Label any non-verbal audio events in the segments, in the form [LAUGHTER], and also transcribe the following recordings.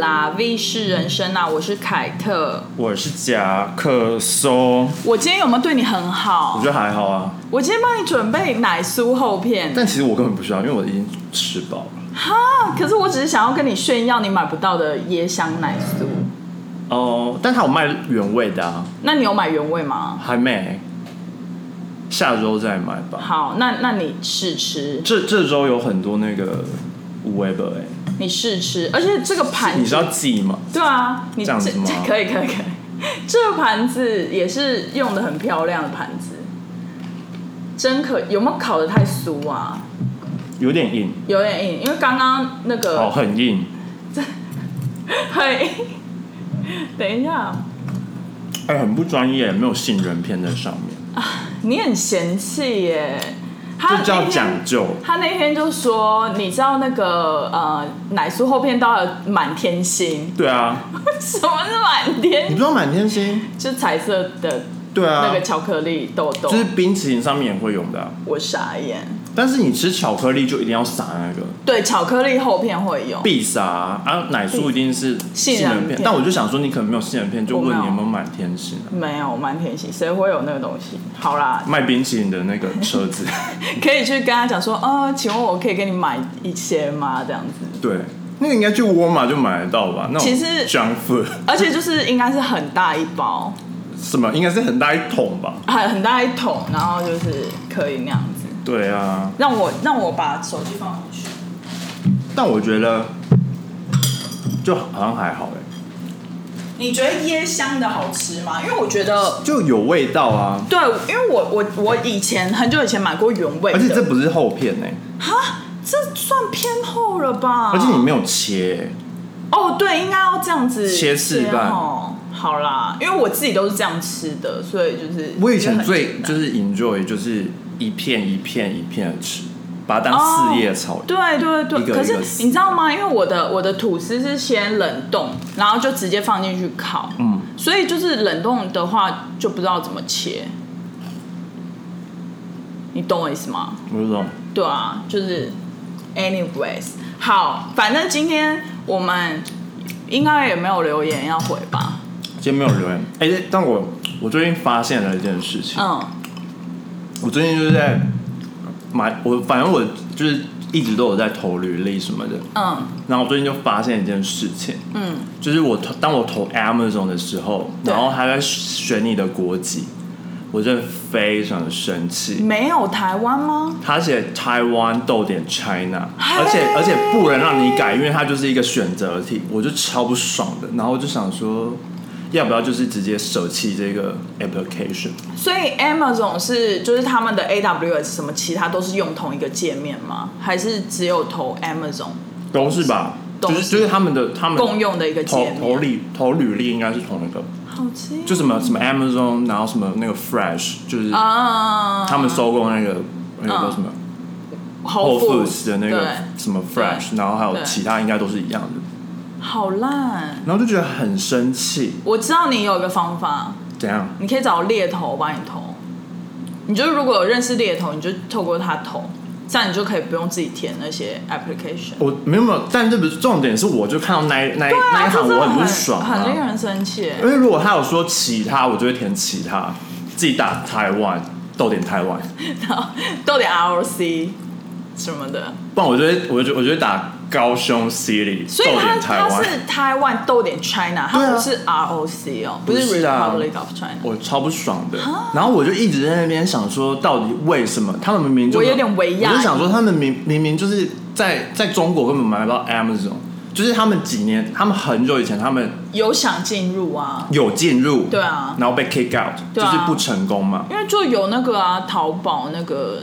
啦，V 是人生啊，我是凯特。我是夹克松，我今天有没有对你很好我觉？得还好啊。我今天帮你准备奶酥厚片，但其实我根本不需要，因为我已经吃饱了。哈，可是我只是想要跟你炫耀你买不到的椰香奶酥。哦，但它有卖原味的啊，那你有买原味吗？还没，下周再买吧。好，那那你试吃，这这周有很多那个你试吃，而且这个盘子你是要记吗？对啊，你这样子吗可以可以可以，这个盘子也是用的很漂亮的盘子，真可有没有烤的太酥啊？有点硬，有点硬，因为刚刚那个哦，很硬。嘿，等一下，哎，很不专业，没有杏仁片在上面，你很嫌弃耶。他这叫讲究。他那天就说，你知道那个呃奶酥后片都要有满天星，对啊，[LAUGHS] 什么是满天你天？不知道满天星？就彩色的对啊，那个巧克力豆豆，就是冰淇淋上面也会用的啊、我傻眼。但是你吃巧克力就一定要撒那个对，巧克力厚片会有，必撒啊，啊奶酥一定是杏仁片但我就想说你可能没有杏仁片，就问你有没有满天星啊？没有满天星，谁会有那个东西？好啦，卖冰淇淋的那个车子，[LAUGHS] 可以去跟他讲说，呃，请问我可以给你买一些吗？这样子。对，那个应该去沃尔玛就买得到吧？那种其实 junk food 而且就是应该是很大一包，什么应该是很大一桶吧？很很大一桶，然后就是可以那样子。对啊，让我让我把手机放回去。但我觉得就好像还好哎，你觉得椰香的好吃吗？因为我觉得，就有味道啊，对，因为我我我以前很久以前买过原味的，而且这不是厚片哎，哈，这算偏厚了吧？而且你没有切欸，哦，对，应该要这样子切四半哦。好啦，因为我自己都是这样吃的，所以就是我以前最就是 enjoy 就是一片一片一片的吃，把它当四叶草。对对对，可是你知道吗？因为我的我的吐司是先冷冻，然后就直接放进去烤，嗯，所以就是冷冻的话就不知道怎么切，你懂我意思吗？我知道。对啊，就是 anyways，好，反正今天我们应该也没有留言要回吧？今天没有留言，哎、但我我最近发现了一件事情，嗯，我最近就是在买，我反正我就是一直都有在投履历什么的，嗯然后我最近就发现一件事情，嗯，就是我投当我投 Amazon 的时候，然后他在选你的国籍，我真的非常的生气。没有台湾吗？他写台湾逗点 China，而且而且不能让你改，因为它就是一个选择题，我就超不爽的。然后我就想说，要不要就是直接舍弃这个 application？所以 Amazon 是就是他们的 AWS 什么其他都是用同一个界面吗？还是只有投 Amazon 都是吧？都就是是就是他们的他们共用的一个投界面？投履投履历应该是同一个，好奇。就什么什么 Amazon，然后什么那个 Fresh，就是啊，他们收购那个那个叫什么 Whole Foods 的那个什么 Fresh，然后还有其他应该都是一样的，好烂。然后就觉得很生气，我知道你有一个方法，怎样？你可以找猎头帮你投。你就如果有认识猎头，你就透过他投，这样你就可以不用自己填那些 application。我没有没有，但这不是重点，是我就看到那一那啊，那一行我很不爽啊很令人生气。因为如果他有说其他，我就会填其他，自己打台湾逗点台湾，然 [LAUGHS] 后逗点 ROC 什么的，不然我觉得我就我觉得打高雄 City 逗所以它。它是台湾逗点 China，它不是 ROC 哦，不是 Republic of China。我超不爽的，然后我就一直在那边想说，到底为什么？他们明明就我有点微讶。我就想说，他们明明明就是在在中国根本买不到 Amazon，就是他们几年，他们很久以前他们有想进入啊，有进入，对啊。然后被 kick out，、啊。就是不成功嘛。因为就有那个啊，淘宝那个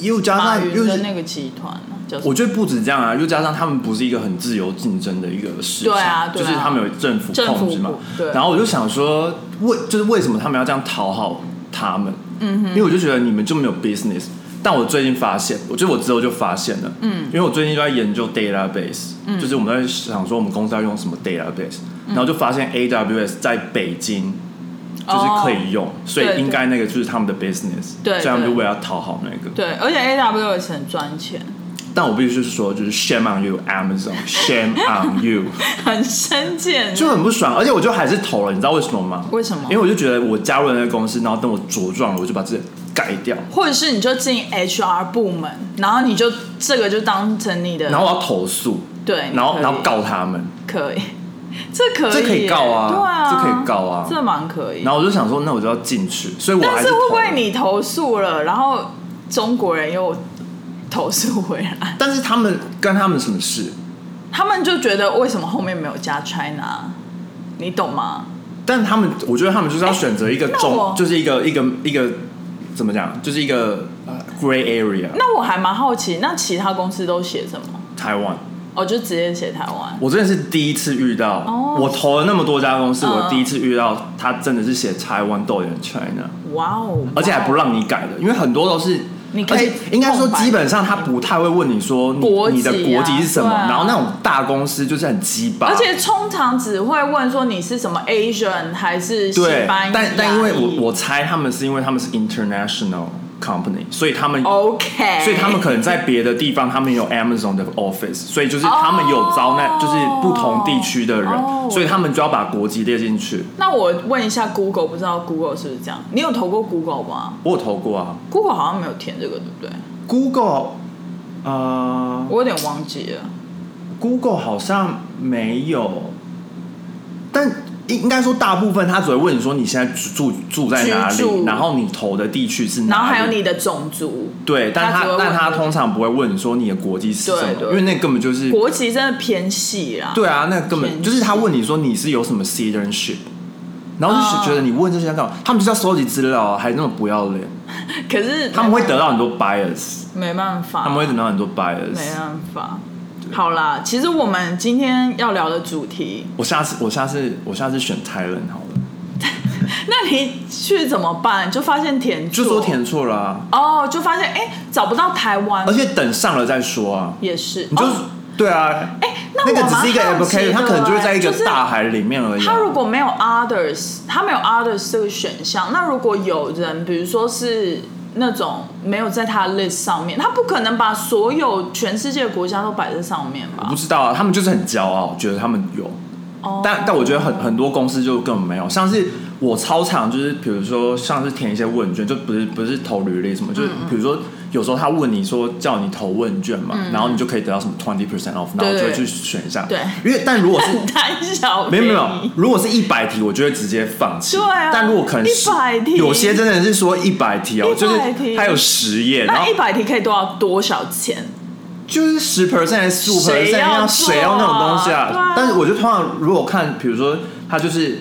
又加上又是那个集团？我觉得不止这样啊，又加上他们不是一个很自由竞争的一个市场，对啊对啊就是他们有政府控制嘛。对然后我就想说，为就是为什么他们要这样讨好他们？嗯哼，因为我就觉得你们就没有 business。但我最近发现，我觉得我之后就发现了，嗯，因为我最近就在研究 database，、就是我们在想说我们公司要用什么 database，、然后就发现 AWS 在北京就是可以用，所以应该那个就是他们的 business，对所以他们就为了要讨好那个，对，而且 A W 也是很赚钱，但我必须说，就是 shame on you，Amazon，shame [LAUGHS] on you，很深见，就很不爽。而且我就还是投了，你知道为什么吗？为什么？因为我就觉得我加入了那个公司，然后等我茁壮了，我就把这个改掉。或者是你就进 HR 部门，然后你就这个就当成你的，然后我要投诉，对，然后然后告他们，可以，这可以，这可以告啊对啊，这可以告啊这蛮可以。然后我就想说，那我就要进去，所以我还但是会不会你投诉了，然后中国人又投诉回来，但是他们干他们什么事？他们就觉得为什么后面没有加 China，你懂吗？但他们，我觉得他们就是要选择一个中，就是一个一个一个怎么讲，就是一个呃 gray area。那我还蛮好奇，那其他公司都写什么？台湾，哦，就直接写台湾。我真的是第一次遇到，哦。我投了那么多家公司，嗯。我第一次遇到他真的是写台湾豆点 China，哇哦！而且还不让你改的，因为很多都是。而你可以且应该说，基本上他不太会问你说你的国籍是什么，啊。然后那种大公司就是很鸡巴，而且通常只会问说你是什么 Asian 还是西班牙，但但因为我我猜他们是因为他们是 international company，所以他们 OK，所以他们可能在别的地方，他们有 Amazon 的 office，所以就是他们有招那，哦就是不同地区的人，哦所以他们就要把国籍列进去。那我问一下 Google，不知道 Google 是不是这样？你有投过 Google 吗我有投过啊？Google 好像没有填这个，对不对？，Google，呃我有点忘记了。，Google 好像没有，但应应该说大部分他只会问你说你现在住住在哪居住里，然后你投的地区是哪里，然后还有你的种族，对，但他他只会问但他通常不会问你说你的国籍是什么因为那根本就是国籍真的偏细啦。对啊，那根本偏就是他问你说你是有什么 citizenship，然后哦就觉得你问这些干嘛？他们就是要收集资料啊，还那么不要脸，[LAUGHS] 可是他们会得到很多 bias，没办法，他们会得到很多没 bias。办法。好啦，其实我们今天要聊的主题，我下次我下次我下次选 Thailand 好了，[LAUGHS] 那你去怎么办？就发现填错，就说填错了、啊，哦，就发现哎、找不到台湾。而，且等上了再说啊，也是，你就、哦。对啊，哎、那那个我只是一个蛮好奇 application，的它可能就会在一个就是大海里面而已啊、他如果没有 others，他没有 others 这个选项，那如果有人，比如说是那种没有在他的 list 上面，他不可能把所有全世界的国家都摆在上面吧我不？知道啊，他们就是很骄傲，觉得他们有。哦但但我觉得很很多公司就根本没有，像是我超常就是比如说像是填一些问卷，就不是不是投履历什么，就是嗯比如说有时候他问你说叫你投问卷嘛，然后你就可以得到什么 twenty percent off，然后就会去选一下。对。因为但如果是 [LAUGHS] 很贪小没有没有，如果是一百题，我就会直接放弃。对啊。但如果可能是100题。有些真的是说一百题哦，100就是题它有十页，然后那一百题可以多少多少钱？就是十 percent 十五 percent，要要谁要那种东西啊。啊？但是我就通常如果看，比如说他就是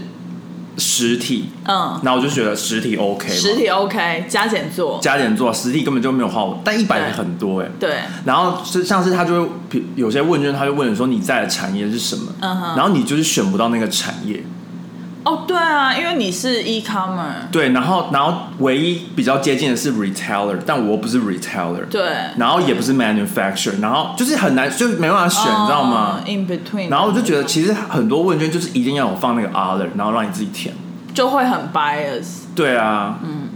实体，嗯，那我就觉得实体 OK，实体 OK，加减做，加减做，实体根本就没有花我，但一百很多哎。对，然后是像是他就会比有些问卷，他就问你说你在的产业是什么，嗯哼。然后你就是选不到那个产业，哦，对啊，因为你是 e-commerce，对，然后然后唯一比较接近的是 retailer，但我又不是 retailer，对，然后也不是 manufacturer，然后就是很难，就是没办法选，你知道吗？嗯？In between，然后我就觉得，其实很多问卷就是一定要有放那个 other，然后让你自己填。就会很 bias，对啊，嗯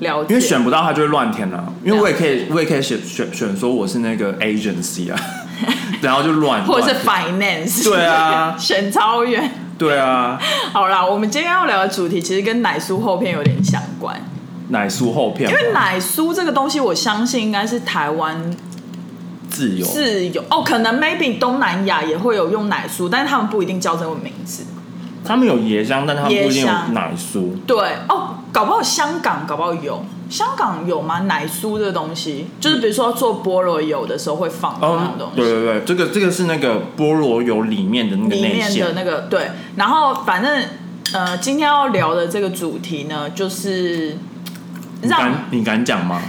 了解，因为选不到他就会乱填啊。因为我也可以，我也可以选选选说我是那个 agency 啊，[LAUGHS] 然后就乱，或者是 finance，对啊。[LAUGHS] 选超远。对啊，[LAUGHS] 好啦，我们今天要聊的主题其实跟奶酥后片有点相关，奶酥厚片，因为奶酥这个东西，我相信应该是台湾自由，自由。哦，可能 maybe 东南亚也会有用奶酥，但是他们不一定叫这个名字。他们有椰香，但他们不一定奶酥。对。哦，搞不好香港搞不好有，香港有吗？奶酥这个东西，就是比如说做菠萝油的时候会放的那种嗯东，西。对对对，这个这个是那个菠萝油里面的那个内里面的，那个对，然后反正呃，今天要聊的这个主题呢，就是让你敢你敢讲吗？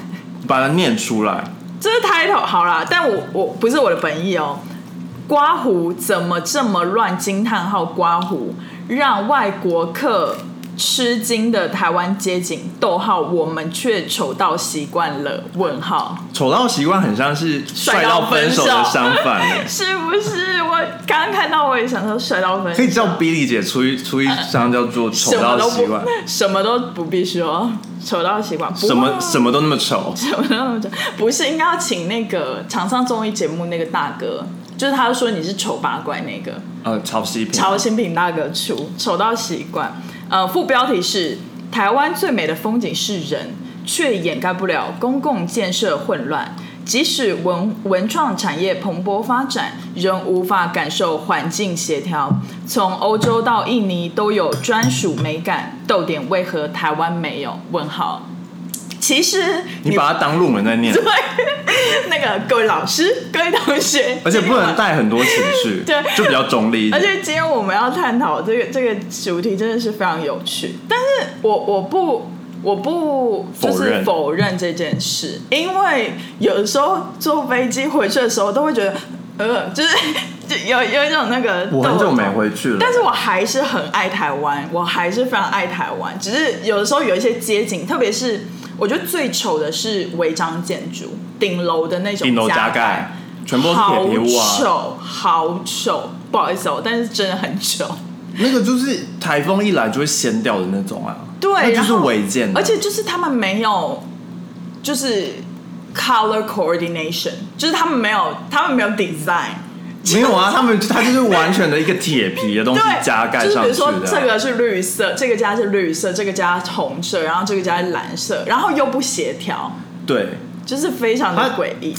把它念出来。这是 title 好啦，但我我不是我的本意哦。刮胡怎么这么乱？惊叹号！刮胡让外国客吃惊的台湾街景，逗号，我们却丑到习惯了，问号，丑到习惯很像是帅到到分手的相反欸是不是？我刚刚看到我也想说帅到分手，可以叫 Billy 姐出一出一张叫做“丑到习惯”。什么都不必说。丑到习惯，什么什么都那么丑，[LAUGHS] 什么那么丑？不是应该要请那个场上综艺节目那个大哥，就是他说你是丑八怪那个呃，曹新平，曹新平大哥出，丑到习惯。呃，副标题是台湾最美的风景是人，却掩盖不了公共建设混乱。即使文文创产业蓬勃发展，仍无法感受环境协调。从欧洲到印尼都有专属美感，逗点为何台湾没有？问号。其实你把它当论文在念，对 [LAUGHS] 那个各位老师、各位同学，而且不能带很多情绪，[LAUGHS] 对就比较中立一而。且今天我们要探讨这个这个主题真的是非常有趣，但是我我不我不就是否认这件事，因为有的时候坐飞机回去的时候都会觉得，呃，就是就有有一种那个我很久没回去了，但是我还是很爱台湾，我还是非常爱台湾。只是有的时候有一些街景，特别是我觉得最丑的是违章建筑，顶楼的那种顶楼加盖盖，全部都是铁皮屋啊。好丑，好丑，不好意思哦，但是真的很丑。那个就是台风一来就会掀掉的那种啊，对，那就是违建而且就是他们没有，就是 color coordination，就是他们没有，他们没有 design。[LAUGHS] 没有啊，他们它就是完全的一个铁皮的东西，加盖就是比如。说这个是绿色，这个家是绿色，这个家是红色，然后这个家是蓝色，然后又不协调，对就是非常的它诡异。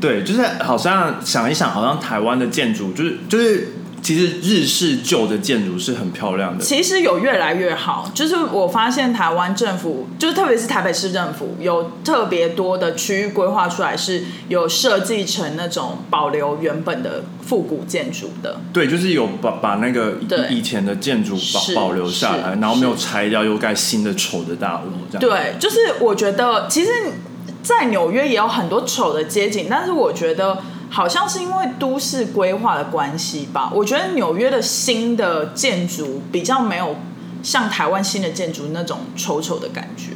对，就是好像想一想，好像台湾的建筑就是就是，其实日式旧的建筑是很漂亮的。其实有越来越好，就是我发现台湾政府，就是特别是台北市政府，有特别多的区域规划出来，是有设计成那种保留原本的复古建筑的。对，就是有把把那个以以前的建筑保保留下来，然后没有拆掉，又盖新的丑的大楼，这样。对，就是我觉得，其实，在纽约也有很多丑的街景，但是我觉得好像是因为都市规划的关系吧。我觉得纽约的新的建筑比较没有像台湾新的建筑那种丑丑的感觉。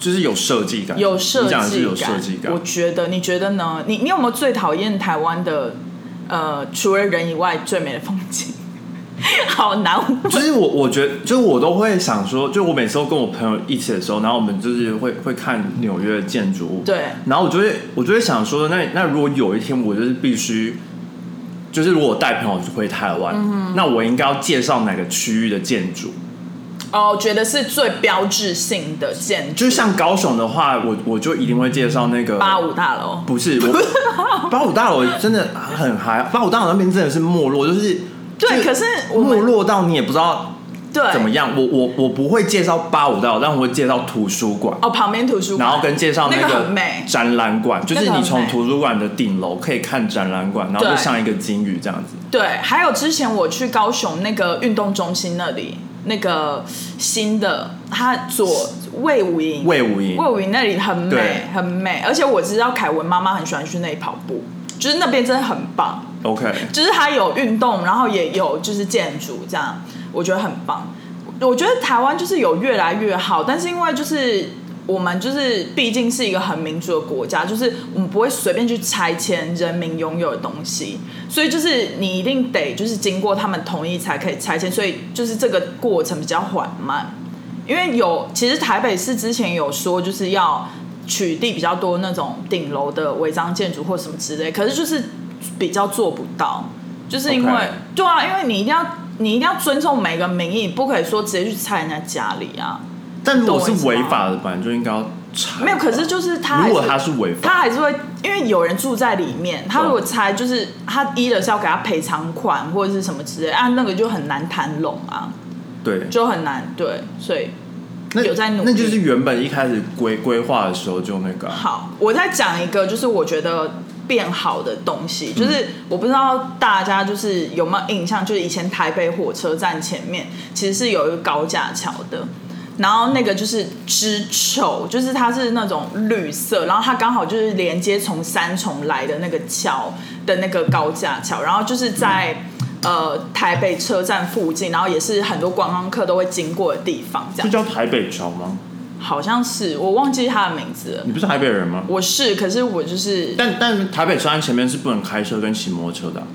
就是有设计感，有设计感，设计感我。觉得，你觉得呢？你你有没有最讨厌台湾的？呃，除了人以外，最美的风景？[LAUGHS] 好难问。就是我，我觉得，就是我都会想说，就我每次都跟我朋友一起的时候，然后我们就是会会看纽约的建筑物，对，然后我就会，我就会想说，那那如果有一天我就是必须，就是如果我带朋友回台湾，嗯那我应该要介绍哪个区域的建筑？哦，觉得是最标志性的建筑，就是像高雄的话，我我就一定会介绍那个八五大楼。不是我 [LAUGHS] 八五大楼真的很嗨，八五大楼那边真的是没落，就是就对可是没落到你也不知道对，怎么样。我我我不会介绍八五道，但我会介绍图书馆。哦，旁边图书馆，然后跟介绍那个展览馆，就是你从图书馆的顶楼可以看展览馆，然后就对。像一个金鱼这样子。对，还有之前我去高雄那个运动中心那里，那个新的，它左魏武营，魏武营。魏武营那里很美，很美，而且我知道凯文妈妈很喜欢去那里跑步，就是那边真的很棒，OK，就是它有运动，然后也有就是建筑，这样我觉得很棒。我觉得台湾就是有越来越好，但是因为就是我们就是毕竟是一个很民主的国家，就是我们不会随便去拆迁人民拥有的东西，所以就是你一定得就是经过他们同意才可以拆迁，所以就是这个过程比较缓慢。因为有其实台北市之前有说就是要取缔比较多那种顶楼的违章建筑或什么之类，可是就是比较做不到，就是因为对啊，因为你一定要你一定要尊重每个民意，不可以说直接去拆人家家里啊。但如果是违法的，本来就应该要拆。没有，可是就是他还如果他是违法，他还是会，因为有人住在里面，他如果拆，就是他一的是要给他赔偿款或者是什么之类，啊，那个就很难谈拢啊，对，就很难对，所以那有在努力。那就是原本一开始规规划的时候就那个啊、好，我再讲一个，就是我觉得变好的东西，就是我不知道大家就是有没有印象，就是以前台北火车站前面其实是有一个高架桥的。然后那个就是之丑，就是它是那种绿色，然后它刚好就是连接从三重来的那个桥的那个高架桥，然后就是在、呃台北车站附近，然后也是很多观光客都会经过的地方，这样这叫台北桥吗？好像是我忘记他的名字了。你不是台北人吗？我是，可是我就是但但台北车站前面是不能开车跟骑摩托车的啊、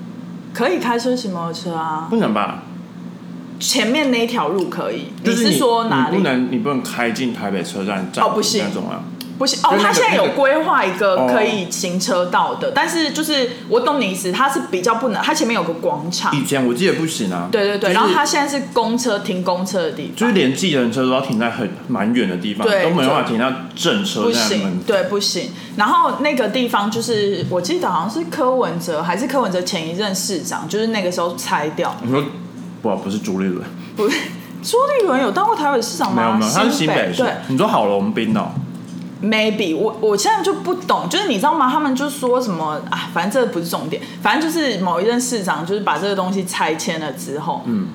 可以开车骑摩托车啊。不能吧？前面那一条路可以，就是是说哪里？你不能你不能开进台北车站站哦不行那种啊。不行哦他现在有那个规划一个哦可以行车道的，但是就是我懂你意思，它是比较不能，它前面有个广场，以前我记得不行啊。对对对，就是然后它现在是公车停公车的地方，就是连计程车都要停在很蛮远的地方，对都没办法停到正车不行，对，不行。然后那个地方就是，我记得好像是柯文哲还是柯文哲前一任市长，就是那个时候拆掉。你说不不是朱立伦，不是，朱立伦有当过台北市长吗？没有没有，他是新北市对。你说郝龙斌哦，，maybe 我我现在就不懂，就是你知道吗？他们就说什么啊，反正这不是重点，反正就是某一任市长就是把这个东西拆迁了之后，嗯，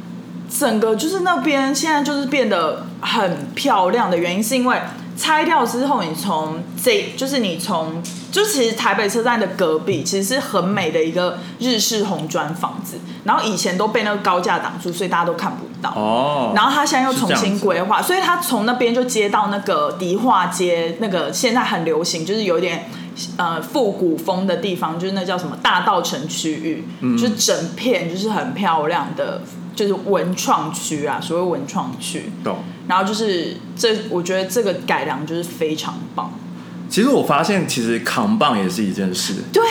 整个就是那边现在就是变得很漂亮的原因，是因为拆掉之后，你从这就是你从就其实台北车站的隔壁其实是很美的一个日式红砖房子，然后以前都被那个高架挡住，所以大家都看不到。哦，然后他现在又重新规划，所以他从那边就接到那个迪化街，那个现在很流行，就是有点呃复古风的地方，就是那叫什么大道城区域，嗯就是整片就是很漂亮的，就是文创区啊，所谓文创区。懂。然后就是这，我觉得这个改良就是非常棒。其实我发现，其实扛棒也是一件事，对，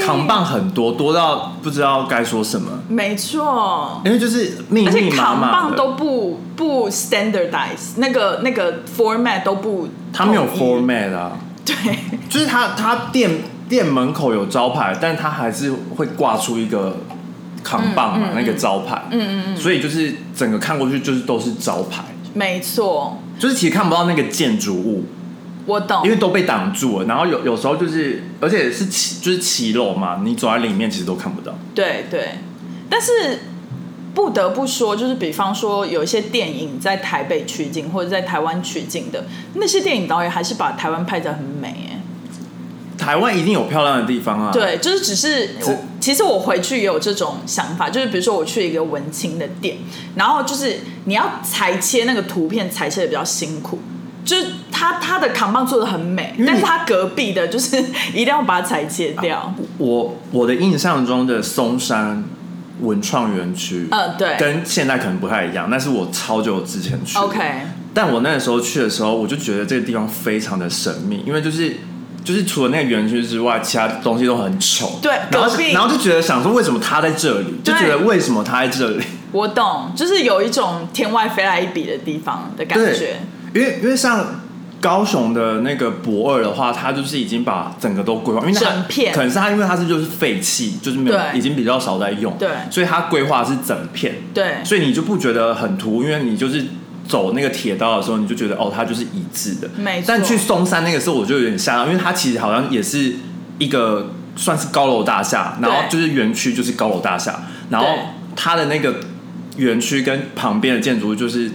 扛棒很多，多到不知道该说什么，没错。因为就是密密麻麻的，扛棒都不不 standardize，那个那个 format 都不，它没有 format 啊，对，就是它它店店门口有招牌，但它还是会挂出一个扛棒嘛，那个招牌，嗯嗯嗯，所以就是整个看过去就是都是招牌，没错，就是其实看不到那个建筑物，我懂因。为都被挡住了。然后有有时候就是，而且是骑就是骑楼嘛，你走在里面其实都看不到。对对，但是不得不说，就是比方说有一些电影在台北取景或者在台湾取景的那些电影导演，还是把台湾拍得很美哎。台湾一定有漂亮的地方啊，，对，就是只是我其实我回去也有这种想法，就是比如说我去一个文青的店，然后就是你要裁切那个图片，裁切的比较辛苦。就是他他的扛棒做的很美，但是他隔壁的就是一定要把它裁切掉。我我的印象中的松山文创园区，嗯，对跟现在可能不太一样，那是我超久之前去，OK，但我那个时候去的时候，我就觉得这个地方非常的神秘，因为就是就是除了那个园区之外，其他东西都很丑。对然后然后就觉得想说，为什么他在这里？就觉得为什么他在这里？我懂，就是有一种天外飞来一笔的地方的感觉。因为因为像高雄的那个博二的话，它就是已经把整个都规划，因为它整片可能是它因为它是就是废弃，就是没有已经比较少在用，对所以它规划是整片，对，所以你就不觉得很突兀，因为你就是走那个铁道的时候，你就觉得哦，它就是一致的。没错。但去松山那个时候，我就有点吓到，因为它其实好像也是一个算是高楼大厦，然后就是园区就是高楼大厦，然后它的那个园区跟旁边的建筑物就是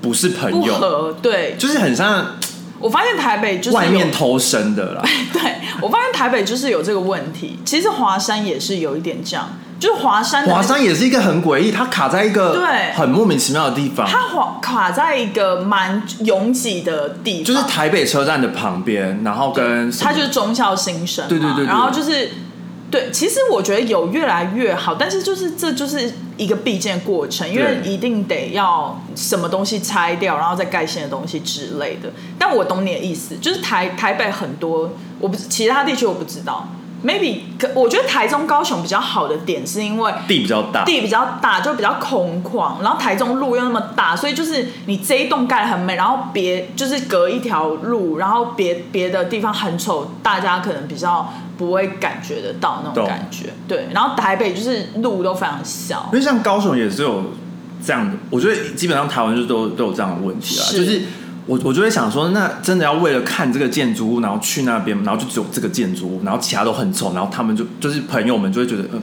不是朋友，合，对，就是很像我发现台北就是外面偷生的啦。[LAUGHS] 对我发现台北就是有这个问题。其实华山也是有一点这样，就是华山华山也是一个很诡异，它卡在一个对。很莫名其妙的地方，它华卡在一个蛮拥挤的地方，就是台北车站的旁边，然后跟它就是忠孝新生嘛，对对对对然后就是对，其实我觉得有越来越好，但是就是这就是一个必经的过程，因为一定得要什么东西拆掉，然后再盖新的东西之类的。但我懂你的意思，就是台台北很多，我不其他地区我不知道，maybe 可我觉得台中、高雄比较好的点是因为地比较大，地比较大，就比较空旷，然后台中路又那么大，所以就是你这一栋盖得很美，然后别就是隔一条路，然后别别的地方很丑，大家可能比较不会感觉得到那种感觉。对，然后台北就是路都非常小。因，为像高雄也是有这样的，我觉得基本上台湾就都都有这样的问题啊，就是我我就会想说，那真的要为了看这个建筑物，然后去那边，然后就只有这个建筑物，然后其他都很丑，然后他们就就是朋友们就会觉得，嗯、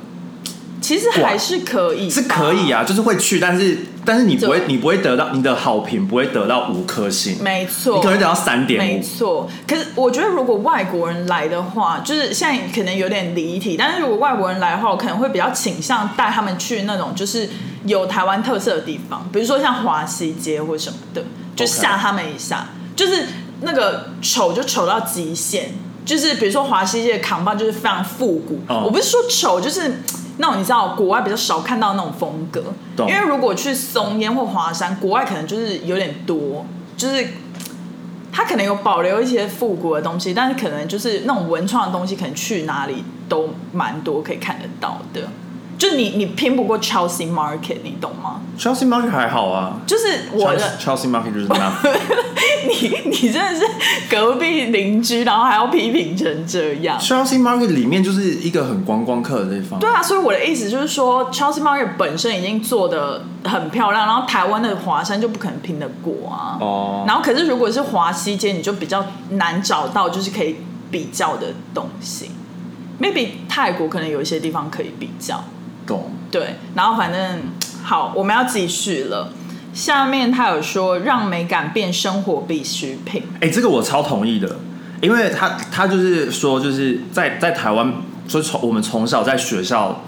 其实还是可以，是可以。啊，就是会去，但是但是你不会你不会得到你的好评不会得到五颗星，没错，你可能会得到三点没，错，可是我觉得如果外国人来的话，就是现在可能有点离题，但是如果外国人来的话，我可能会比较倾向带他们去那种就是有台湾特色的地方，比如说像华西街或什么的，就吓他们一下就是那个丑就丑到极限。就是比如说华西街的扛棒就是非常复古，哦我不是说丑，就是那种你知道国外比较少看到那种风格，懂因为如果去松烟或华山，国外可能就是有点多，就是它可能有保留一些复古的东西，但是可能就是那种文创的东西，可能去哪里都蛮多可以看得到的。就你你拼不过 Chelsea Market，你懂吗？Chelsea Market 还好啊，就是我的 Chelsea Market 就是那样。[LAUGHS] 你你真的是隔壁邻居，然后还要批评成这样。Chelsea Market 里面就是一个很观光客的地方。对啊，所以我的意思就是说，Chelsea Market 本身已经做的很漂亮，然后台湾的华山就不可能拼得过啊。哦，然后可是如果是华西街，你就比较难找到就是可以比较的东西。maybe 泰国可能有一些地方可以比较，懂。对。然后反正好，我们要继续了。下面他有说让美感变生活必需品，哎、这个我超同意的，因为他他就是说，就是在在台湾，所以从我们从小在学校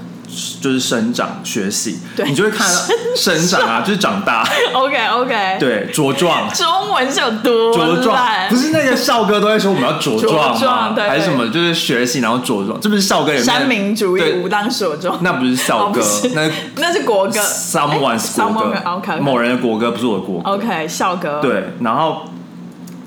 就是生长学习，对你就会看到生长。啊，就是长大，OK OK，，对，茁壮。中文是有多茁壮烂不是那个校歌都会说我们要茁壮茁壮吗？对还是什么？就是学习然后茁壮，这不是校歌里面三民主义对。武当所中，那不是校歌哦，那 [LAUGHS] 那是国歌。someone's [LAUGHS] 国歌。OK 某人的国歌不是我的国歌。OK 校歌，对，然后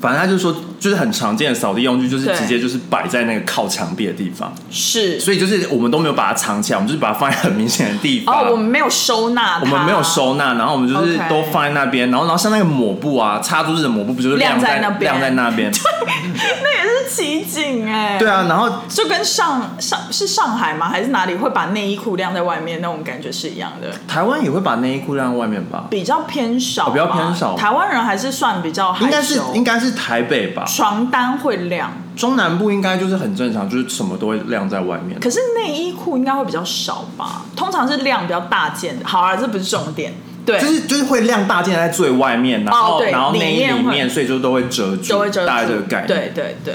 反正他就说，就是很常见的扫地用具，就是直接就是摆在那个靠墙壁的地方，是。所以就是我们都没有把它藏起来，我们就是把它放在很明显的地方。哦，我们没有收纳，我们没有收纳，然后我们就是都放在那边，然后然后像那个抹布啊，擦桌子的抹布不就是晾在在那边。晾在那边？[LAUGHS] 那也是奇景哎，对啊，然后就跟上上是上海吗？还是哪里会把内衣裤晾在外面那种感觉是一样的？台湾也会把内衣裤晾在外面吧？比较偏少、哦比较偏少。台湾人还是算比较应该是应该是台北吧，床单会晾，中南部应该就是很正常，就是什么都会晾在外面。可是内衣裤应该会比较少吧？通常是晾比较大件的。好啊，这不是重点，对，就是就是会晾大件在最外面，然后、哦然后内衣里面所以就都会遮住，都会遮住。大概这个概念。对对对。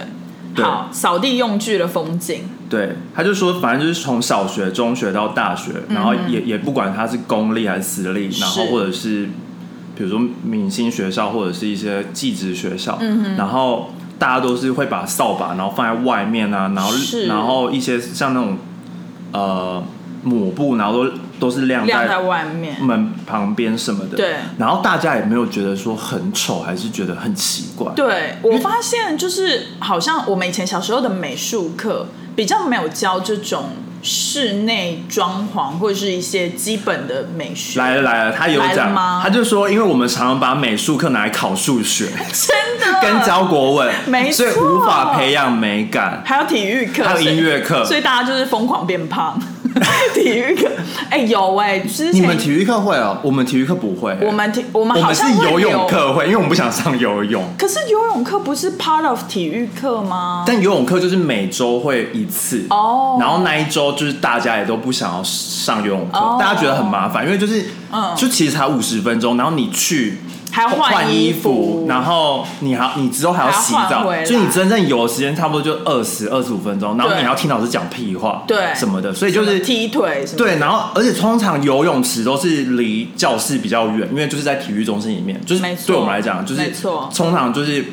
对好，扫地用具的风景，对，他就说，反正就是从小学、中学到大学，然后嗯也也不管他是公立还是私立，然后或者是比如说明星学校或者是一些技职学校，嗯然后大家都是会把扫把然后放在外面啊，然后然后一些像那种呃抹布，然后都都是晾晾在在外面。门旁边什么的，对。然后大家也没有觉得说很丑，还是觉得很奇怪，对，我发现就是好像我们以前小时候的美术课比较没有教这种室内装潢或者是一些基本的美学。来了来了，他有讲吗，他就说，因为我们常常把美术课拿来考数学，真的跟教国文，没错所以无法培养美感。还有体育课，还有音乐课所以大家就是疯狂变胖。[LAUGHS] 体育课，哎、有哎、之前你们体育课会哦，我们体育课不会。我们体我们好像会游泳有，课会，因为我们不想上游泳。可是游泳课不是 part of 体育课吗？但游泳课就是每周会一次。哦。然后那一周就是大家也都不想要上游泳课，哦。大家觉得很麻烦，因为就是，嗯。就其实才五十分钟，然后你去还要换衣衣服。然后你还你之后还要洗澡所以你真正游的时间差不多就二十二十五分钟，然后你还要听老师讲屁话，对。什么的，所以就是踢腿什么对，然后而且通常游泳池都是离教室比较远，因为就是在体育中心里面，就是对我们来讲，就是没错。通常就是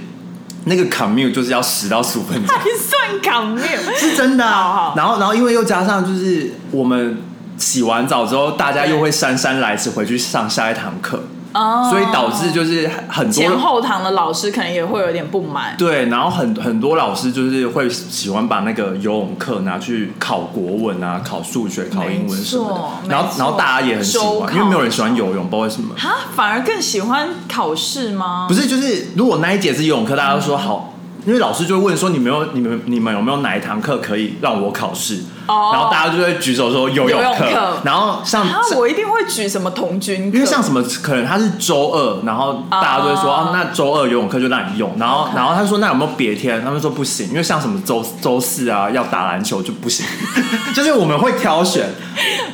那个 commute 就是要十到十五分钟，还算 commute，是真的、啊。好好。然后然后因为又加上就是我们洗完澡之后，大家又会姗姗来迟回去上下一堂课，哦所以导致就是很多前后堂的老师可能也会有点不满。对，然后很很多老师就是会喜欢把那个游泳课拿去考国文啊、考数学、考英文什么的，然后然后大家也很喜欢，因为没有人喜欢游泳，不知道为什么。哈，反而更喜欢考试吗？不是，就是如果那一节是游泳课，大家都说好，因为老师就会问说你们有你们你们有没有哪一堂课可以让我考试？哦然后大家就会举手说游泳课，课然后像啊，我一定会举什么童军，因为像什么，可能他是周二，然后大家都会说，那周二游泳课就让你用。然后，然后他说，那有没有别天？他们说不行，因为像什么周周四啊，要打篮球就不行。[LAUGHS] 就是我们会挑选，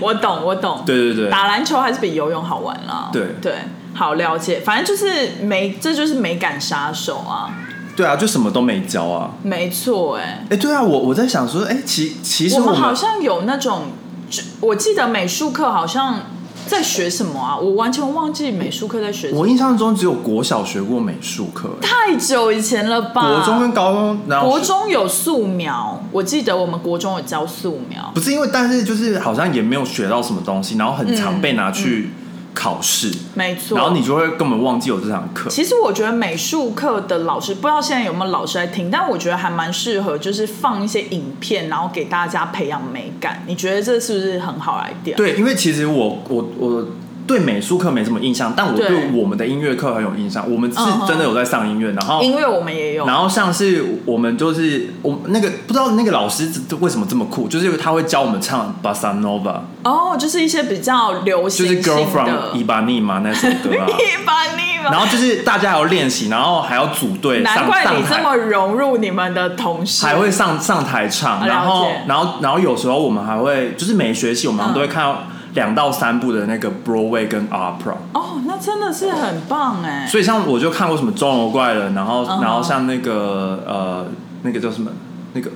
我懂，我懂。对对对，打篮球还是比游泳好玩啦。对对，好了解。反正就是美，这就是美感杀手啊，对啊，就什么都没教啊。没错。哎，哎，对啊，我我在想说，哎，其其实我们们好像有那种，就我记得美术课好像在学什么啊？我完全忘记美术课在学什么。我印象中只有国小学过美术课，欸太久以前了吧？国中跟高中，然后国中有素描，我记得我们国中有教素描。不是因为，但是就是好像也没有学到什么东西，然后很常被拿去考试，没错。然后你就会根本忘记有这堂课。其实我觉得美术课的老师，不知道现在有没有老师来听，但我觉得还蛮适合，就是放一些影片，然后给大家培养美感。你觉得这是不是很好 idea？对，因为其实我我我对美术课没什么印象，但我对对我们的音乐课很有印象。我们是真的有在上音乐，然后音乐我们也有，然后像是我们就是我那个不知道那个老师为什么这么酷，就是他会教我们唱 bossa nova，哦，就是一些比较流行就是行性 Girl 的 from Ipanema 那首歌啊。一般你们然后就是大家还要练习，然后还要组队上难怪你这么融入你们的同事，还会上上台唱，啊然后然后然后有时候我们还会就是每学期我们都会看到两到三部的那个 Broadway 跟 Opera，哦，那真的是很棒哎。所以像我就看过什么钟楼怪人，然后、嗯然后像那个呃那个叫什么？那个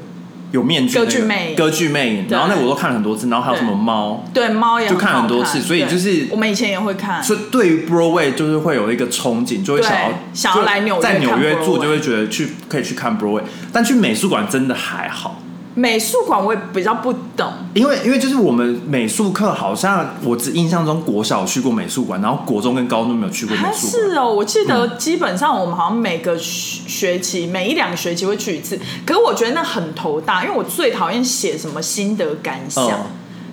有面具、那个、歌剧魅影。歌剧魅影，然后那个我都看了很多次，然后还有什么猫，对猫也就看很多次所以就是我们以前也会看。所以对于 Broadway 就是会有一个憧憬，就会想要想要来纽约在纽约住，就会觉得去可以去看 Broadway，但去美术馆真的还好。美术馆我也比较不懂，因为因为就是我们美术课好像我只印象中国小去过美术馆，然后国中跟高中没有去过美术馆。是哦，我记得基本上我们好像每个学学期每一两个学期会去一次，可是我觉得那很头大，因为我最讨厌写什么心得感想，嗯。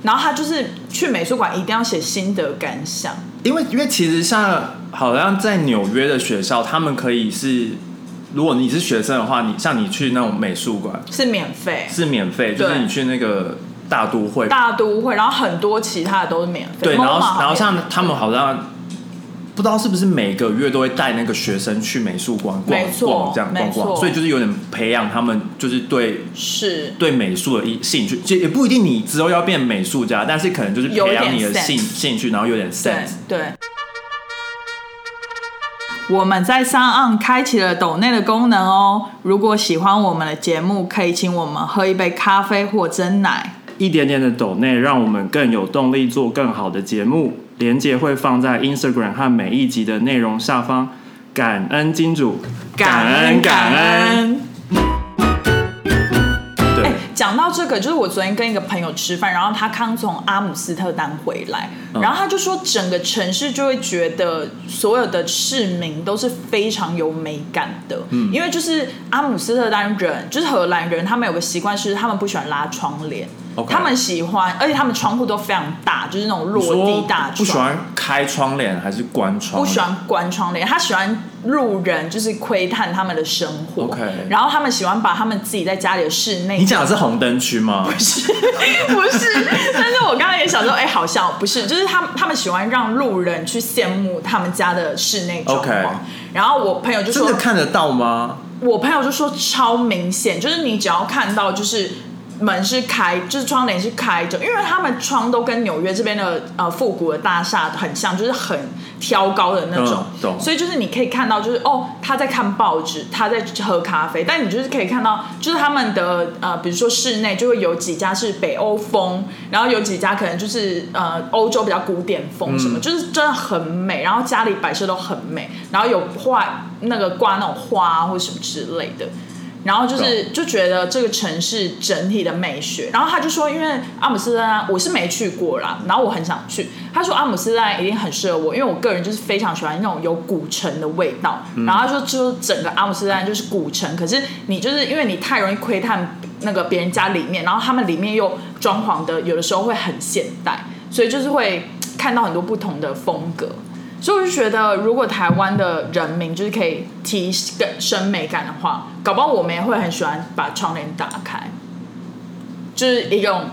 然后他就是去美术馆一定要写心得感想，因为因为其实像好像在纽约的学校，他们可以是，如果你是学生的话，你像你去那种美术馆。是免费，是免费，就是你去那个大都会，大都会，然后很多其他的都是免费，对，然后然后像他们好像不知道是不是每个月都会带那个学生去美术馆逛逛，这样逛逛，所以就是有点培养他们就是对是。对美术的一兴趣，其实也不一定你之后要变美术家，但是可能就是培养你的兴兴趣，然后有点 sense。对对。我们在上岸开启了抖内的功能哦。如果喜欢我们的节目，可以请我们喝一杯咖啡或蒸奶。一点点的抖内，让我们更有动力做更好的节目。连接会放在 Instagram 和每一集的内容下方。感恩金主，感恩感恩。讲到这个，就是我昨天跟一个朋友吃饭，然后他刚从阿姆斯特丹回来，嗯然后他就说整个城市就会觉得所有的市民都是非常有美感的，嗯因为就是阿姆斯特丹人，就是荷兰人，他们有个习惯是他们不喜欢拉窗帘。他们喜欢，而且他们窗户都非常大，就是那种落地大窗。不喜欢开窗帘还是关窗？不喜欢关窗帘，他喜欢路人就是窥探他们的生活。OK 然后他们喜欢把他们自己在家里的室内你讲的是红灯区吗？[LAUGHS] 不是，不是但是我刚才也想说，哎、好像不是，就是他们他们喜欢让路人去羡慕他们家的室内。OK 然后我朋友就说真的，看得到吗？我朋友就说超明显，就是你只要看到就是。门是开，就是窗帘是开着，因为他们窗都跟纽约这边的呃复古的大厦很像，就是很挑高的那种，嗯所以就是你可以看到，就是哦他在看报纸，他在喝咖啡，但你就是可以看到，就是他们的呃，比如说室内就会有几家是北欧风，然后有几家可能就是呃欧洲比较古典风什么，嗯。就是真的很美，然后家里摆设都很美，然后有画那个挂那种花啊或什么之类的。然后就是就觉得这个城市整体的美学，然后他就说，因为阿姆斯特丹我是没去过啦，然后我很想去。他说阿姆斯特丹一定很适合我，因为我个人就是非常喜欢那种有古城的味道。然后他说，就整个阿姆斯特丹就是古城，可是你就是因为你太容易窥探那个别人家里面，然后他们里面又装潢的有的时候会很现代，所以就是会看到很多不同的风格。所以我就觉得，如果台湾的人民就是可以提升美感的话，搞不好我们也会很喜欢把窗帘打开，就是一种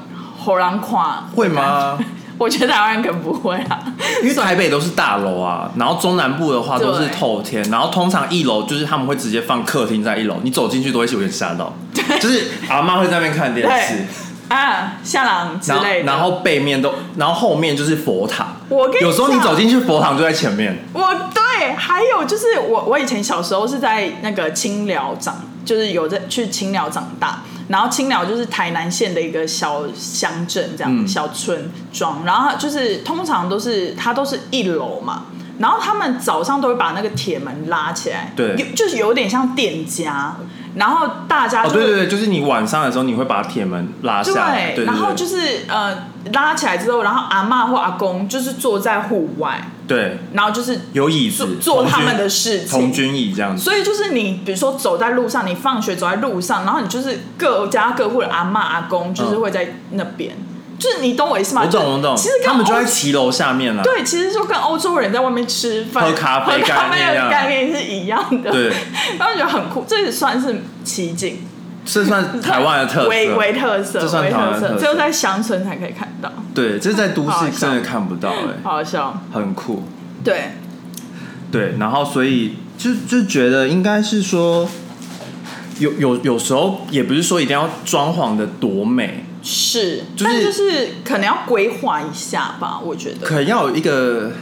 火狼垮。会吗？[LAUGHS] 我觉得台湾人可能不会啊，因为台北都是大楼啊，然后中南部的话都是透天，然后通常一楼就是他们会直接放客厅在一楼，你走进去都会有点吓到，就是阿妈会在那边看电视对，啊，下郎之类的。然后背面都，然后后面就是佛堂。我跟你有时候你走进去佛堂就在前面，我对，还有就是我我以前小时候是在那个青寮长，就是有在去青寮长大，然后青寮就是台南县的一个小乡镇，这样、嗯。小村庄，然后它就是通常都是它都是一楼嘛，然后他们早上都会把那个铁门拉起来，对。有就是有点像店家，然后大家哦，对对对，就是你晚上的时候，你会把铁门拉下来，对对对然后就是呃拉起来之后，然后阿嬷或阿公就是坐在户外，对，然后就是有椅子，做他们的事情。从军椅这样子。所以就是你，比如说走在路上，你放学走在路上，然后你就是各家各户的阿嬷阿公，就是会在那边，就是你懂我意思吗？我懂我懂，其实他们就在骑楼下面了。对，其实就跟欧洲人在外面吃饭、喝咖啡喝咖啡的概念是一样的。对，[LAUGHS] 然后觉得很酷，这也算是奇景，这算台湾的特色。微微特色，这算微台湾特色只有在乡村才可以看到，对，这在都市真的看不到哎、好好笑。很酷。对，对，然后所以就就觉得应该是说，有有有时候也不是说一定要装潢的多美，是，就是但就是可能要规划一下吧，我觉得。可能要有一个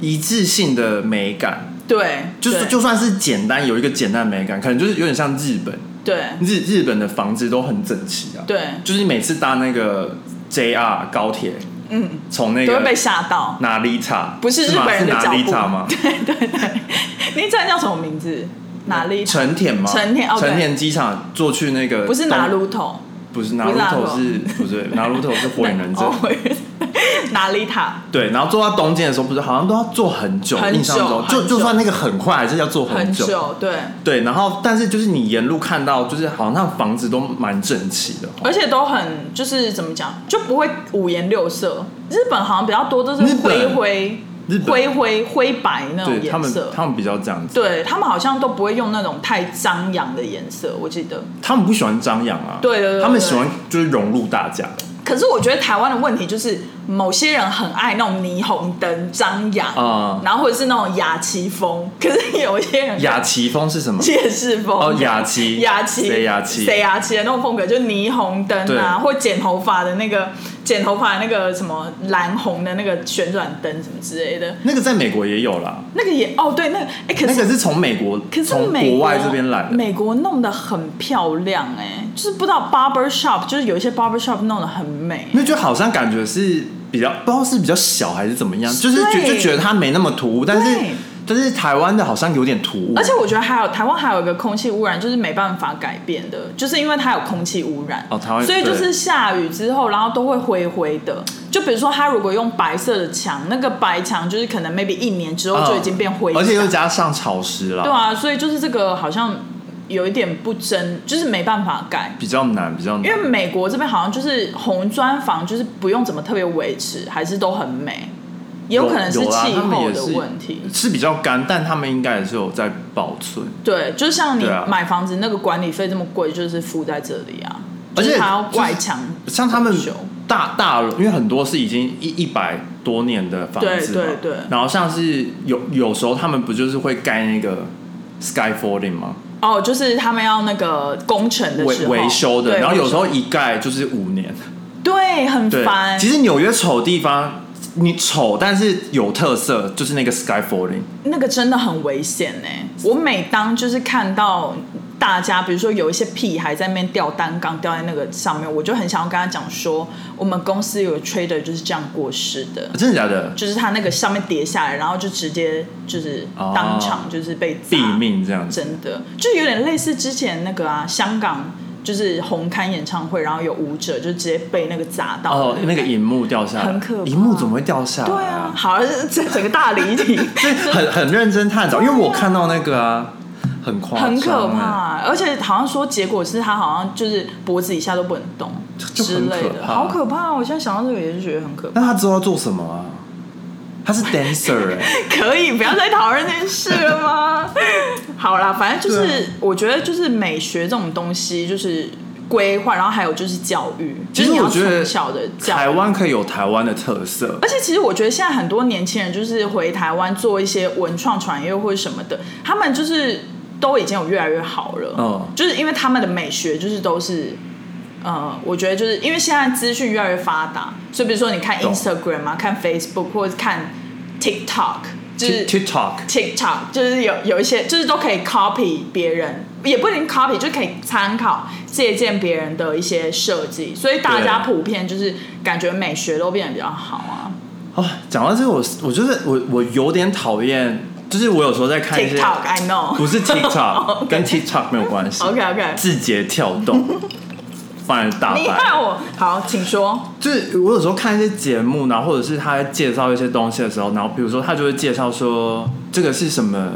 一致性的美感，对，就是就算是简单有一个简单的美感，可能就是有点像日本，对日日本的房子都很整齐啊，对，就是每次搭那个 JR 高铁，嗯，从那都会被个吓到。哪里塔，不是日本人的脚步里塔吗？对 [LAUGHS] 对对，那站叫什么名字？哪里？成田吗？成田，OK 成田机场坐去那个不是拿路头，不是拿路不是拿路头是火影忍者哪里塔？对，然后坐到东京的时候，不是好像都要坐很久，很久印象中就就算那个很快，还是要坐很久。久，对，对，然后但是就是你沿路看到，就是好像房子都蛮整齐的。而且都很就是怎么讲，就不会五颜六色。日本好像比较多都是灰灰、灰灰、灰白那种颜色。他们比较这样子，对他们好像都不会用那种太张扬的颜色，我记得。他们不喜欢张扬啊，对对他们喜欢就是融入大家。可是我觉得台湾的问题就是，某些人很爱那种霓虹灯张扬，啊。然后或者是那种雅琪风，[LAUGHS] 可是有一些人雅琪风是什么？夜市风。哦雅琪。[LAUGHS] 雅琪。谁雅琪？谁雅琪的那种风格，就霓虹灯啊，或剪头发的那个剪头发那个什么蓝红的那个旋转灯什么之类的，那个在美国也有啦，那个也哦对，那个哎可是那个是从美国可是从美国国外这边来的。美国弄得很漂亮哎、就是不知道 barber shop，就是有一些 barber shop 弄得很美，因为就好像感觉是比较不知道是比较小还是怎么样，就是觉就觉得它没那么突兀，但是对但是台湾的好像有点突兀，而且我觉得还有台湾还有一个空气污染，就是没办法改变的，就是因为它有空气污染。哦台湾所以就是下雨之后，然后都会灰灰的。就比如说，它如果用白色的墙，那个白墙就是可能 maybe 一年之后就已经变灰、嗯而且又加上潮湿了，对啊，所以就是这个好像有一点不真，就是没办法改。比较难，比较难。因为美国这边好像就是红砖房，就是不用怎么特别维持，还是都很美，也有可能是气候的问题。是比较干，但他们应该也是有在保存。对，就像你买房子那个管理费这么贵，就是付在这里啊，而且就是它要就是外墙像他们大大楼，因为很多是已经一一百多年的房子嘛，对对对然后像是有有时候他们不就是会盖那个 sky folding 吗？哦，就是他们要那个工程的维修的，然后有时候一盖就是五年。对很对烦。，其实纽约丑地方，你丑但是有特色，就是那个 Skyfalling，。那个真的很危险呢。我每当就是看到大家，比如说有一些屁孩在那边吊单杠吊在那个上面，我就很想要跟他讲说，我们公司有个 trader 就是这样过世的。啊真的假的？就是他那个上面跌下来，然后就直接就是哦当场就是被砸毙命这样子。真的就有点类似之前那个啊，香港就是红勘演唱会，然后有舞者就直接被那个砸到哦，那个影荧幕掉下来，很可怕荧幕怎么会掉下来、对啊，，好，这整个大离题，[LAUGHS] 这很很认真探讨，因为我看到那个啊，很夸张、很可欸。怕，而且好像说结果是他好像就是脖子以下都不能动之类的，好可怕！我现在想到这个也是觉得很可怕。那他之后要做什么啊？他是 dancer 哎、[LAUGHS] 可以不要再讨论这件事了吗？[LAUGHS] 好啦，反正就是、啊我觉得就是美学这种东西，就是规划，然后还有就是教育，其就是你要实我觉得从小的教台湾可以有台湾的特色，而且其实我觉得现在很多年轻人就是回台湾做一些文创产业或者什么的，他们就是都已经有越来越好了。嗯就是因为他们的美学就是都是。呃，我觉得就是因为现在资讯越来越发达，所以比如说你看 Instagram 啊，看 Facebook 或者看 TikTok，就是 TikTok TikTok 就是有有一些就是都可以 copy 别人，也不一定 copy，就可以参考借鉴别人的一些设计，所以大家普遍就是感觉美学都变得比较好啊。哦，讲到这个，我我就是我我有点讨厌，就是我有时候在看一些 TikTok，I know。不是 TikTok，[LAUGHS] 跟 TikTok 没有关系。OK OK，字节跳动，[LAUGHS] 放在大你白。看我好，请说。就是我有时候看一些节目，然后或者是他在介绍一些东西的时候，然后比如说他就会介绍说这个是什么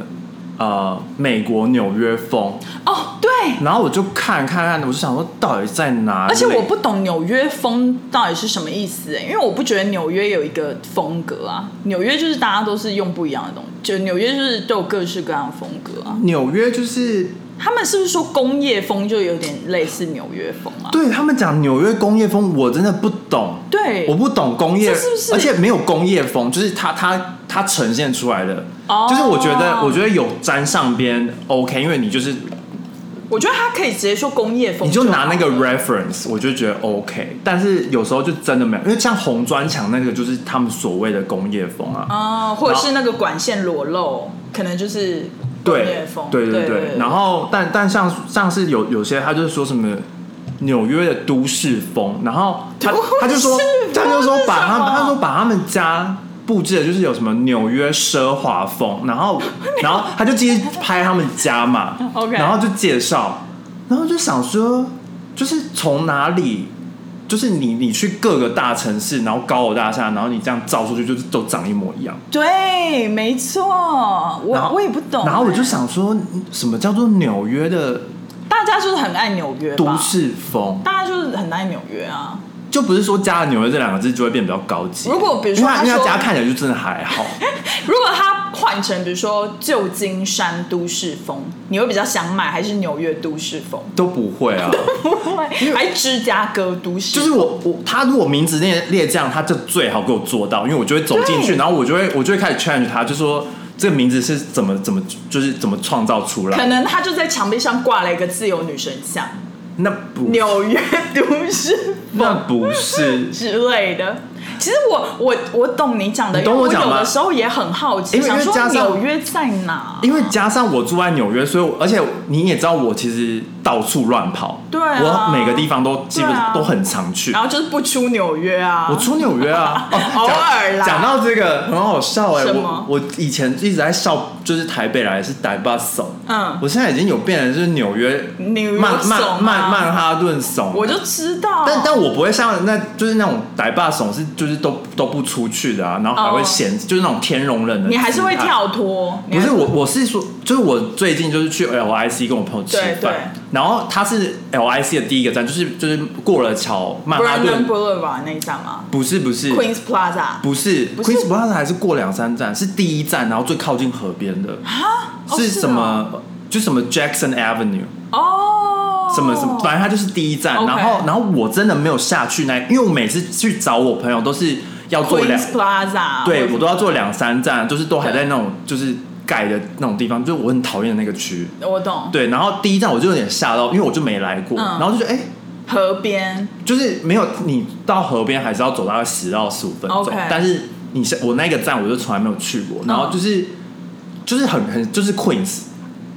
呃美国纽约风，哦，对，然后我就看看看，我就想说到底在哪里？而且我不懂纽约风到底是什么意思哎，因为我不觉得纽约有一个风格啊，纽约就是大家都是用不一样的东西，就纽约就是都有各式各样的风格啊。纽约就是他们是不是说工业风就有点类似纽约风啊？对他们讲纽约工业风，我真的不懂。对，我不懂工业，这是不是？而且没有工业风，就是它它它呈现出来的，哦。就是我觉得我觉得有沾上边 OK，因为你就是我觉得他可以直接说工业风你就拿那个 reference，我就觉得 OK，但是有时候就真的没有，因为像红砖墙那个就是他们所谓的工业风啊，哦，或者是那个管线裸露，可能就是对，对对对。对，然后但但像像是有有些他就是说什么。纽约的都市风，然后他他就说 [LAUGHS] 他就说把他是什么？他说把他们家布置的就是有什么纽约奢华风，然后 [LAUGHS] 然后他就继续拍他们家嘛 [LAUGHS] 然后就介绍，然后就想说，就是从哪里，就是你你去各个大城市，然后高楼大厦，然后你这样照出去，就是都长一模一样。对，没错，我我也不懂，然后我就哎，想说，什么叫做纽约的大家就是很爱纽约都，市风？大家就是很爱纽约啊。就不是说加了纽约这两个字就会变比较高级。如果比如说因为它因为他说家看起来就真的还好，[LAUGHS] 如果他换成比如说旧金山都市风，你会比较想买，还是纽约都市风？都不会啊。不会，还是芝加哥都市风？就是我我他如果名字列列这样，他就最好给我做到，因为我就会走进去，然后我就会我就会开始 challenge 他，就说这个名字是怎么怎么就是怎么创造出来可。能他就在墙壁上挂了一个自由女神像，那不纽约都市那不是，[LAUGHS] 之类的。其实我我我懂你讲的，懂我我讲吗？有的时候也很好奇，因为想说因为加上纽约在哪？因为加上我住在纽约，所以而且你也知道我其实到处乱跑，对啊。我每个地方都基本都很常去。然后就是不出纽约啊，我出纽约啊，[LAUGHS] 哦偶尔啦。讲讲到这个很好笑哎、我我以前一直在笑，就是台北来是台巴怂，嗯，我现在已经有变成是纽约纽约曼曼曼曼哈顿怂，我就知道，但但我不会像那就是那种台霸怂是就是都都不出去的啊，然后还会哦嫌、就是那种天容人的，你还是会。跳脱，不是我，我是说，就是我最近就是去 LIC 跟我朋友吃饭，然后他是 LIC 的第一个站，就是就是过了桥曼哈顿，Boulevard 那一站吗不是不是？Queens Plaza 不是是 Queens Plaza 还是过两三站，是第一站，然后最靠近河边的，啊？是什么？就什么 Jackson Avenue，哦，什么什么，反正它就是第一站。然后，然后我真的没有下去那，因为我每次去找我朋友都是要坐两对我都要坐两三站，就是都还在那种就是盖的那种地方，就是我很讨厌的那个区。我懂，对，然后第一站我就有点吓到，因为我就没来过，嗯。然后就觉得哎、河边。就是没有你到河边还是要走大概十到十五分钟但是你是我那个站我就从来没有去过，然后就是、就是很很就是 Queens，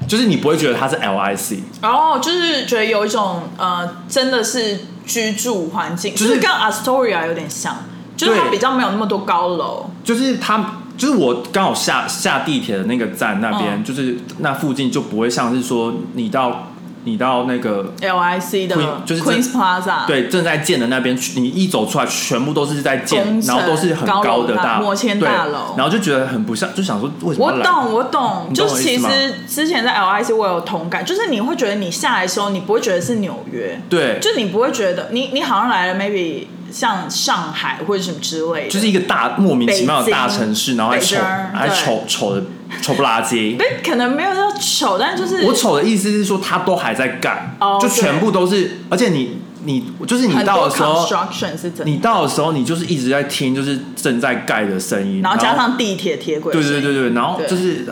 就是你不会觉得它是 LIC，哦，就是觉得有一种呃，真的是居住环境，就就是是跟 Astoria 有点像，就是它比较没有那么多高楼，就是它就是我刚好下下地铁的那个站那边，嗯。就是那附近就不会像是说你到你到那个 LIC 的 Queen, 就是 Queens Plaza，，对正在建的那边，你一走出来全部都是在建然后都是很高的大摩天大楼然后就觉得很不像，就想说为什么？我懂，我懂，你就其实之前在 LIC 我有同感，就是你会觉得你下来的时候，你不会觉得是纽约，对，就你不会觉得你你好像来了 maybe 像上海或者什么之类的，就是一个大莫名其妙的大城市，然后还丑还丑丑的 [LAUGHS] 丑不拉几。对，可能没有说丑，但就是我丑的意思是说，他都还在盖，哦就全部都是，而且你你就是你很多到的时候，construction 是真的，你到的时候，你就是一直在听，就是正在盖的声音，然后加上地铁铁轨，对对对对，然后对就是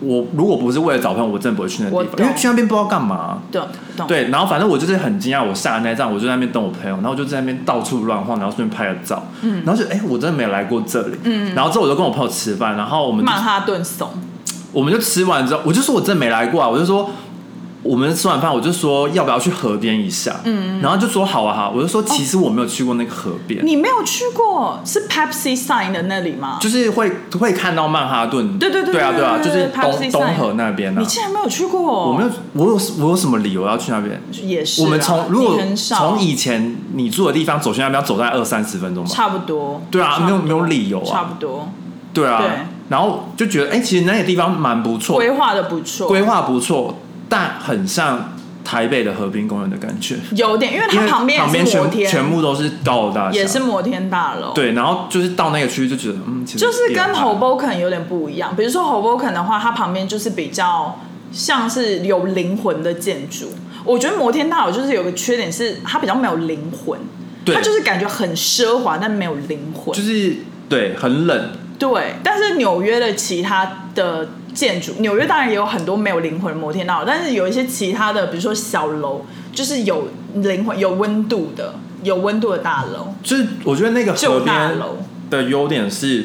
我如果不是为了找朋友，我真的不会去那地方，因为去那边不知道干嘛。懂懂，对，然后反正我就是很惊讶，我下了那站，我就在那边等我朋友，然后我就在那边到处乱晃，然后顺便拍了照，嗯，然后就哎、我真的没有来过这里，嗯，然后之后我就跟我朋友吃饭，然后我们就曼哈顿怂，我们就吃完之后，我就说我真的没来过啊，我就说我们吃完饭，我就说要不要去河边一下，嗯，然后就说好啊好，我就说其实我没有去过那个河边，你没有去过是 Pepsi Sign 的那里吗？就是会会看到曼哈顿，对对对对啊对啊，就是东东河那边啊。你，竟然没有去过？我没有，我有我有什么理由要去那边？也是啊，我们从如果从以前你住的地方走去那边，要走大概二三十分钟吧。差不多，对啊，没有没有理由啊。差不多。对啊，对。然后就觉得哎、其实那些地方蛮不错，规划的不错，规划不错，但很像台北的和平公园的感觉，有点，因为它旁边旁边全全部都是高楼大厦，也是摩天大楼，对，然后就是到那个区域就觉得嗯，其实就是跟 Hoboken 有点不一样。比如说 Hoboken 的话，它旁边就是比较像是有灵魂的建筑。我觉得摩天大楼就是有个缺点是它比较没有灵魂，对。它就是感觉很奢华，但没有灵魂。就是对很冷，对，但是纽约的其他的建筑，纽约当然也有很多没有灵魂的摩天大楼，但是有一些其他的，比如说小楼，就是有灵魂、有温度的、有温度的大楼，就是我觉得那个河边楼。的优点是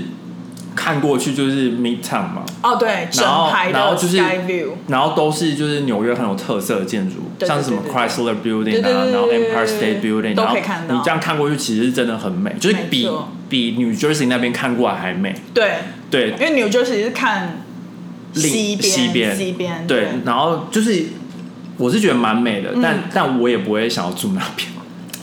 看过去就是 Midtown 嘛，哦，对，整排的然后就是 Sky View，然后都是就是纽约很有特色的建筑，像是什么 Chrysler Building 啊，然后 Empire 对 State Building，都然后可以看到你这样看过去其实是真的很美，就是比比 New Jersey 那边看过来还美。对，对因为 New Jersey 是看另西边，西边西边，对，然后就是我是觉得蛮美的，嗯但但我也不会想要住那边，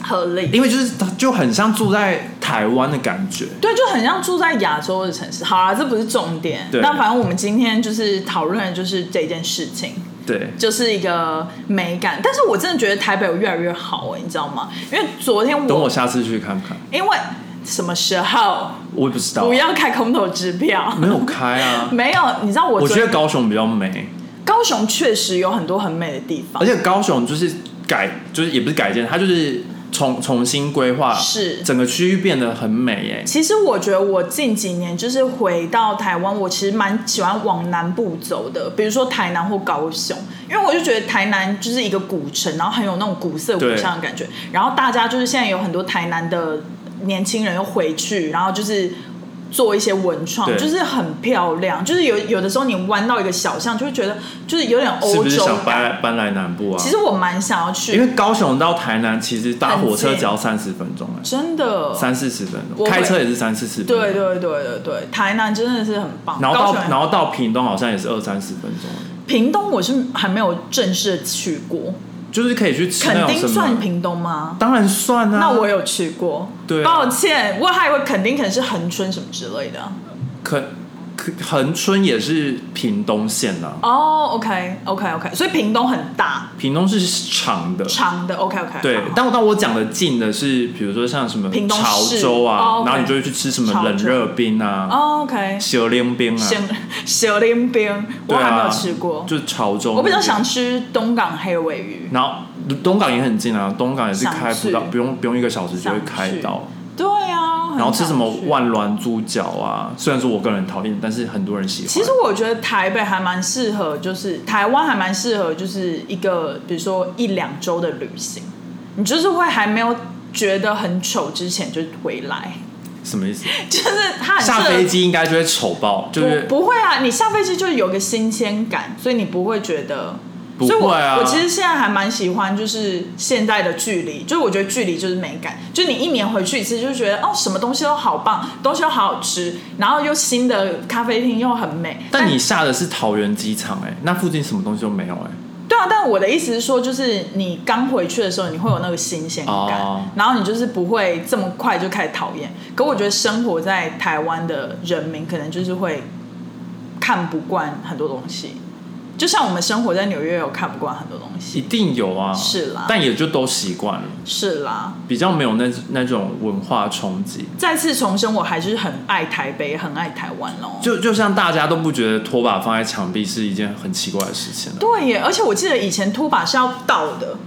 合理，因为就是就很像住在台湾的感觉。对，就很像住在亚洲的城市。好啊，这不是重点。对那反正我们今天就是讨论的就是这件事情，对，就是一个美感。但是我真的觉得台北有越来越好哎、你知道吗？因为昨天等我我下次去看看，因为什么时候我也不知道不，要开空头支票？没有开啊。[LAUGHS] 没有，你知道我我觉得高雄比较美，高雄确实有很多很美的地方而，且高雄就是改，就是也不是改建，它就是重重新规划，是整个区域变得很美耶。其实我觉得我近几年就是回到台湾，我其实蛮喜欢往南部走的，比如说台南或高雄，因为我就觉得台南就是一个古城，然后很有那种古色古香的感觉。然后大家就是现在有很多台南的年轻人又回去，然后就是。做一些文创，对就是很漂亮，就是有有的时候你弯到一个小巷，就会觉得就是有点是不是欧洲。想搬来搬来南部啊？其实我蛮想要去，因为高雄到台南其实搭火车只要三十分钟哎，真的三四十分钟，开车也是三四十分钟。对对对对对，台南真的是很棒。然后到高雄也然后到屏东好像也是二三十分钟，屏东我是还没有正式的去过，就是可以去吃那垦丁。算屏东吗？当然算啊。那我有去过，对啊抱歉，我还以为垦丁可能是恒春什么之类的。垦垦恒春也是屏东县呐、哦，OK OK OK，所以屏东很大屏东是长的。长的，OK OK。对，但但我讲的近的是，比如说像什么潮州啊，然后你就会去吃什么冷热冰啊、哦，OK，小林冰啊，小小林冰，我还没有吃过。就是潮州。我比较想。吃东港黑尾鱼。然后东港也很近啊，东港也是想开不到，不用不用一个小时就会开到。对啊，然后吃什么万峦猪脚啊，虽然说我个人讨厌，但是很多人喜欢。其实我觉得台北还蛮适合，就是台湾还蛮适合，就是一个比如说一两周的旅行，你就是会还没有觉得很丑之前就回来，什么意思？[LAUGHS] 就是它很适合下飞机应该就会丑爆，就是不不会啊，你下飞机就是有个新鲜感，所以你不会觉得。不所以我会啊我其实现在还蛮喜欢，就是现在的距离，就是我觉得距离就是美感，就你一年回去一次，就觉得哦，什么东西都好棒，东西都好好吃，然后又新的咖啡厅又很美。但你下的是桃园机场哎、那附近什么东西都没有哎、对啊，但我的意思是说，就是你刚回去的时候，你会有那个新鲜感，哦然后你就是不会这么快就开始讨厌。可我觉得生活在台湾的人民，可能就是会看不惯很多东西，就像我们生活在纽约，有看不惯很多东西一。定有啊，是啦但也就都习惯了，是啦，比较没有那那种文化冲击。再次重申，我还是很爱台北，很爱台湾哦。就就像大家都不觉得拖把放在墙壁是一件很奇怪的事情了，对耶，而且我记得以前拖把是要倒的，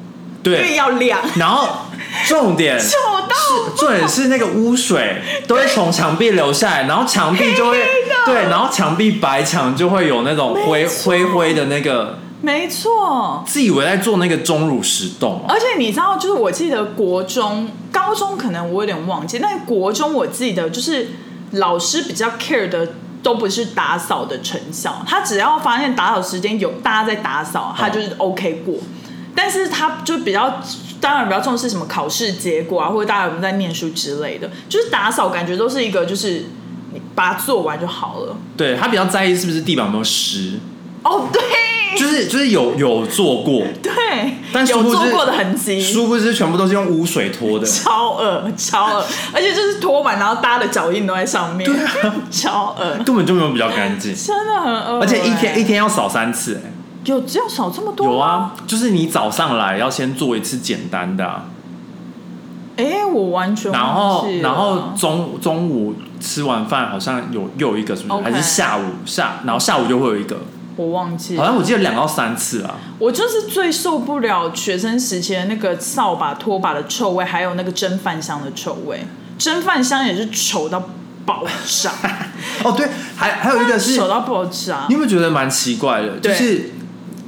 因为对。要晾，然后重点丑到重点是那个污水都会从墙壁流下来，然后墙壁就会对，然后墙壁白墙就会有那种灰灰灰的那个，没错。自以为在做那个钟乳石洞哦、而且你知道，就是我记得国中、高中可能我有点忘记，但是国中我记得就是老师比较 care 的都不是打扫的成效，他只要发现打扫时间有大家在打扫，他就是 OK 过。但是他就比较，当然比较重视什么考试结果啊，或者大家有没有在念书之类的，就是打扫感觉都是一个就是你把它做完就好了。对他比较在意是不是地板有没有湿，哦，对，就是就是有有做过，对，但有做过的痕迹，殊不知全部都是用污水拖的。超恶超恶，而且就是拖完然后搭的脚印都在上面，啊。超恶，根本就没有比较干净，真的很恶，而且一天欸。一天要扫三次、哎有只要少这么多？有，啊，就是你早上来要先做一次简单的啊、哎，我完全然后然后中中午吃完饭好像有又有一个是不是 OK 还是下午下，然后下午就会有一个，我忘记了，好像我记得两到三次啊。我就是最受不了学生时期的那个扫把、拖把的臭味，还有那个蒸饭香的臭味。蒸饭香也是丑到爆炸，[LAUGHS] 哦，对，还还有一个是，[LAUGHS] 丑到爆炸你。有没有觉得蛮奇怪的？就是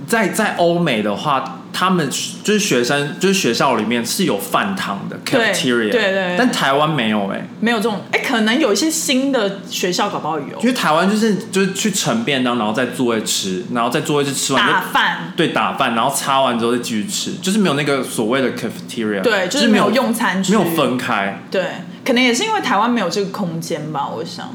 在在欧美的话，他们就是学生就是学校里面是有饭堂的 cafeteria，对对对。但台湾没有哎、没有这种，哎，可能有一些新的学校搞不好有。因为台湾就是就是去盛便当，然后在座位吃，然后在座位吃吃完就打饭，对打饭，然后擦完之后再继续吃，就是没有那个所谓的 cafeteria，对，就是没没有用餐区，没有分开。对，可能也是因为台湾没有这个空间吧，我想。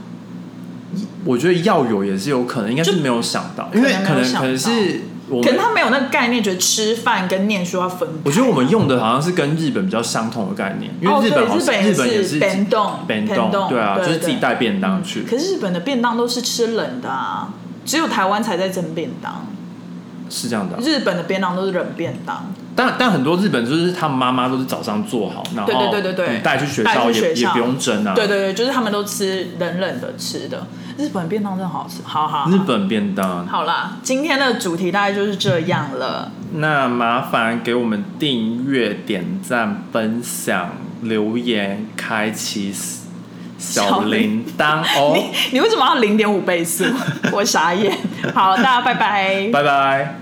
我觉得要有也是有可能，应该是没有想到，因为可能可能是我，可能他没有那个概念，觉得吃饭跟念书要分开。我觉得我们用的好像是跟日本比较相同的概念，因哦为日本好像、对日本也是日本也是便当便便当对啊，对就是自己对带便当去，可是日本的便当都是吃冷的啊，只有台湾才在蒸便当。是这样的啊、日本的便当都是冷便当，但但很多日本就是他们妈妈都是早上做好，然后对对对对对带去学校也也不用蒸啊。对对对，就是他们都吃冷冷的吃的。日本便当真的好吃，好好好日本便当。好啦，今天的主题大概就是这样了。那麻烦给我们订阅、点赞、分享、留言、开启小小铃铛哦。你你为什么要零点五倍速？[LAUGHS] 我傻眼。好，大家拜拜。拜拜。